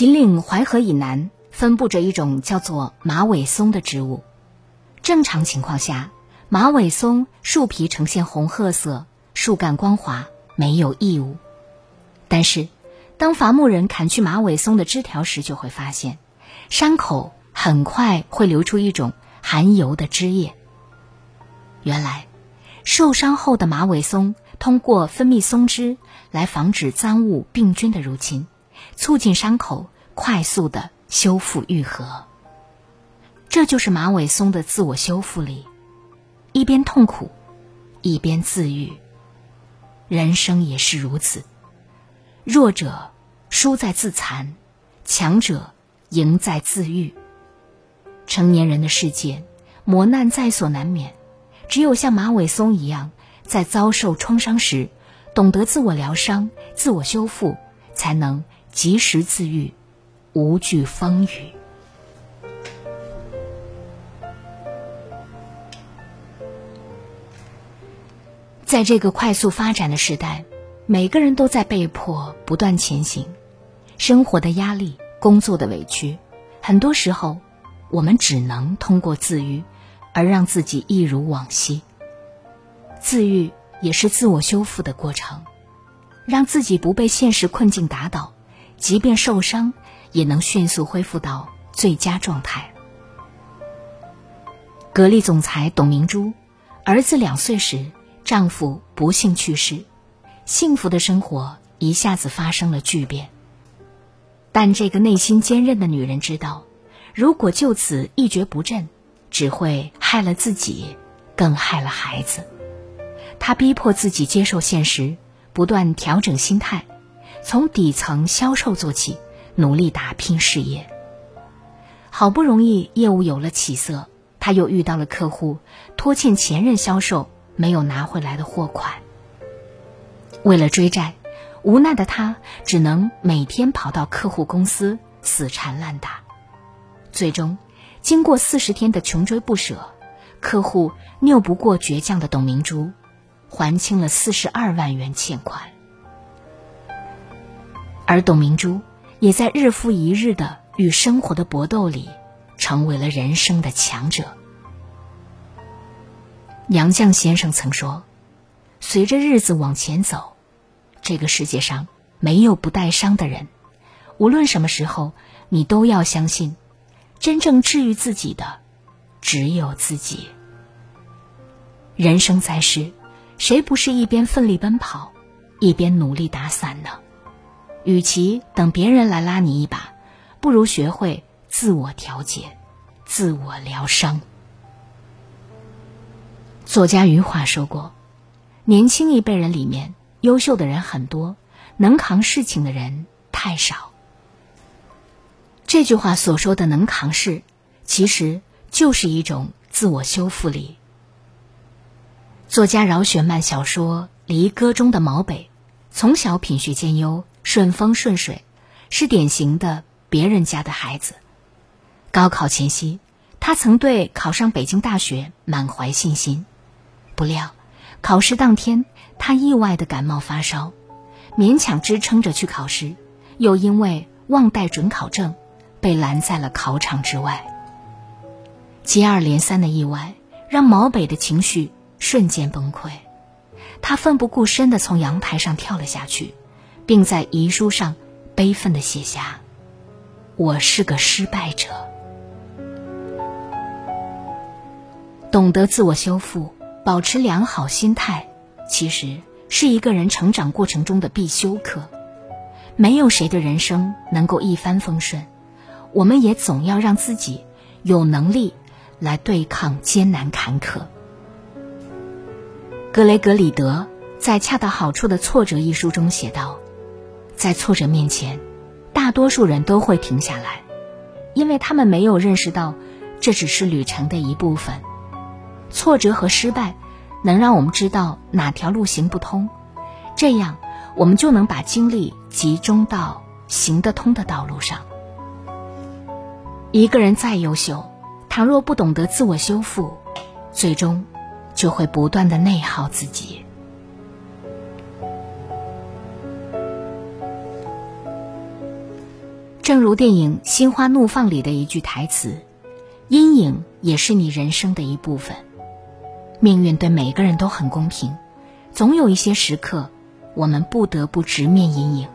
秦岭淮河以南分布着一种叫做马尾松的植物。正常情况下，马尾松树皮呈现红褐色，树干光滑，没有异物。但是，当伐木人砍去马尾松的枝条时，就会发现，伤口很快会流出一种含油的汁液。原来，受伤后的马尾松通过分泌松脂来防止脏物、病菌的入侵。促进伤口快速的修复愈合，这就是马尾松的自我修复力，一边痛苦，一边自愈。人生也是如此，弱者输在自残，强者赢在自愈。成年人的世界，磨难在所难免，只有像马尾松一样，在遭受创伤时，懂得自我疗伤、自我修复，才能。及时自愈，无惧风雨。在这个快速发展的时代，每个人都在被迫不断前行。生活的压力、工作的委屈，很多时候，我们只能通过自愈，而让自己一如往昔。自愈也是自我修复的过程，让自己不被现实困境打倒。即便受伤，也能迅速恢复到最佳状态。格力总裁董明珠，儿子两岁时，丈夫不幸去世，幸福的生活一下子发生了巨变。但这个内心坚韧的女人知道，如果就此一蹶不振，只会害了自己，更害了孩子。她逼迫自己接受现实，不断调整心态。从底层销售做起，努力打拼事业。好不容易业务有了起色，他又遇到了客户拖欠前任销售没有拿回来的货款。为了追债，无奈的他只能每天跑到客户公司死缠烂打。最终，经过四十天的穷追不舍，客户拗不过倔强的董明珠，还清了四十二万元欠款。而董明珠也在日复一日的与生活的搏斗里，成为了人生的强者。杨绛先生曾说：“随着日子往前走，这个世界上没有不带伤的人。无论什么时候，你都要相信，真正治愈自己的，只有自己。人生在世，谁不是一边奋力奔跑，一边努力打伞呢？”与其等别人来拉你一把，不如学会自我调节、自我疗伤。作家余华说过：“年轻一辈人里面，优秀的人很多，能扛事情的人太少。”这句话所说的“能扛事”，其实就是一种自我修复力。作家饶雪漫小说《离歌》中的毛北，从小品学兼优。顺风顺水，是典型的别人家的孩子。高考前夕，他曾对考上北京大学满怀信心。不料，考试当天，他意外的感冒发烧，勉强支撑着去考试，又因为忘带准考证，被拦在了考场之外。接二连三的意外让毛北的情绪瞬间崩溃，他奋不顾身的从阳台上跳了下去。并在遗书上悲愤的写下：“我是个失败者。”懂得自我修复，保持良好心态，其实是一个人成长过程中的必修课。没有谁的人生能够一帆风顺，我们也总要让自己有能力来对抗艰难坎坷。格雷格里德在《恰到好处的挫折》一书中写道：“在挫折面前，大多数人都会停下来，因为他们没有认识到这只是旅程的一部分。挫折和失败能让我们知道哪条路行不通，这样我们就能把精力集中到行得通的道路上。一个人再优秀，倘若不懂得自我修复，最终就会不断的内耗自己。正如电影《心花怒放》里的一句台词：“阴影也是你人生的一部分。”命运对每个人都很公平，总有一些时刻，我们不得不直面阴影。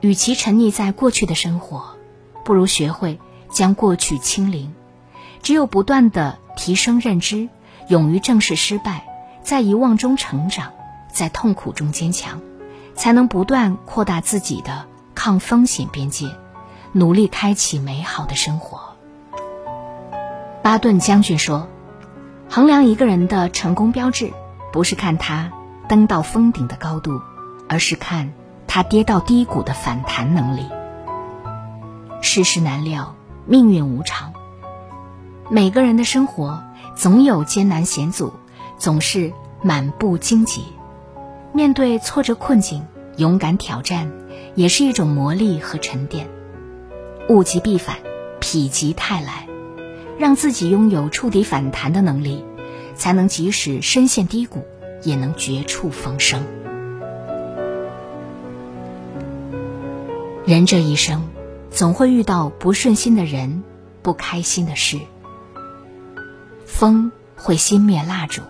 与其沉溺在过去的生活，不如学会将过去清零。只有不断的提升认知，勇于正视失败，在遗忘中成长，在痛苦中坚强，才能不断扩大自己的抗风险边界，努力开启美好的生活。巴顿将军说。衡量一个人的成功标志，不是看他登到峰顶的高度，而是看他跌到低谷的反弹能力。世事难料，命运无常，每个人的生活总有艰难险阻，总是满布荆棘。面对挫折困境，勇敢挑战，也是一种磨砺和沉淀。物极必反，否极泰来。让自己拥有触底反弹的能力，才能即使深陷低谷，也能绝处逢生。人这一生，总会遇到不顺心的人，不开心的事。风会熄灭蜡烛，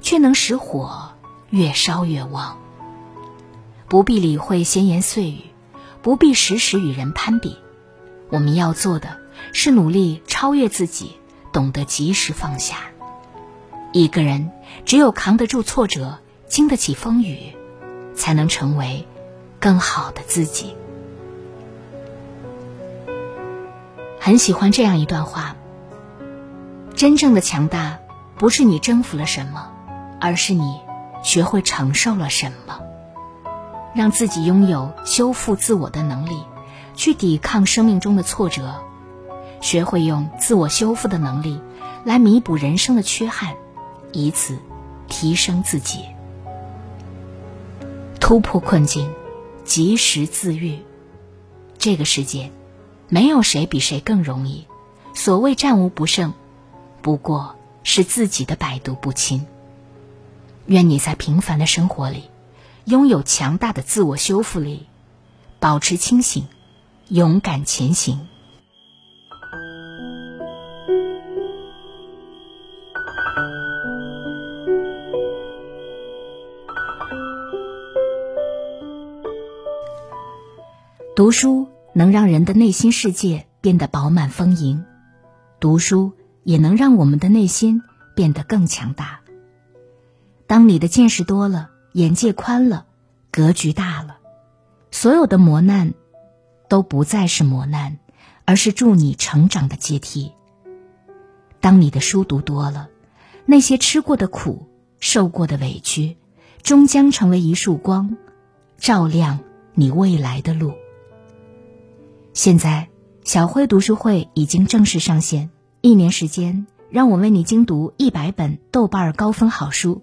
却能使火越烧越旺。不必理会闲言碎语，不必时时与人攀比。我们要做的。是努力超越自己，懂得及时放下。一个人只有扛得住挫折，经得起风雨，才能成为更好的自己。很喜欢这样一段话：真正的强大，不是你征服了什么，而是你学会承受了什么，让自己拥有修复自我的能力，去抵抗生命中的挫折。学会用自我修复的能力来弥补人生的缺憾，以此提升自己，突破困境，及时自愈。这个世界，没有谁比谁更容易。所谓战无不胜，不过是自己的百毒不侵。愿你在平凡的生活里，拥有强大的自我修复力，保持清醒，勇敢前行。读书能让人的内心世界变得饱满丰盈，读书也能让我们的内心变得更强大。当你的见识多了，眼界宽了，格局大了，所有的磨难都不再是磨难，而是助你成长的阶梯。当你的书读多了，那些吃过的苦、受过的委屈，终将成为一束光，照亮你未来的路。现在，小辉读书会已经正式上线。一年时间，让我为你精读一百本豆瓣高分好书，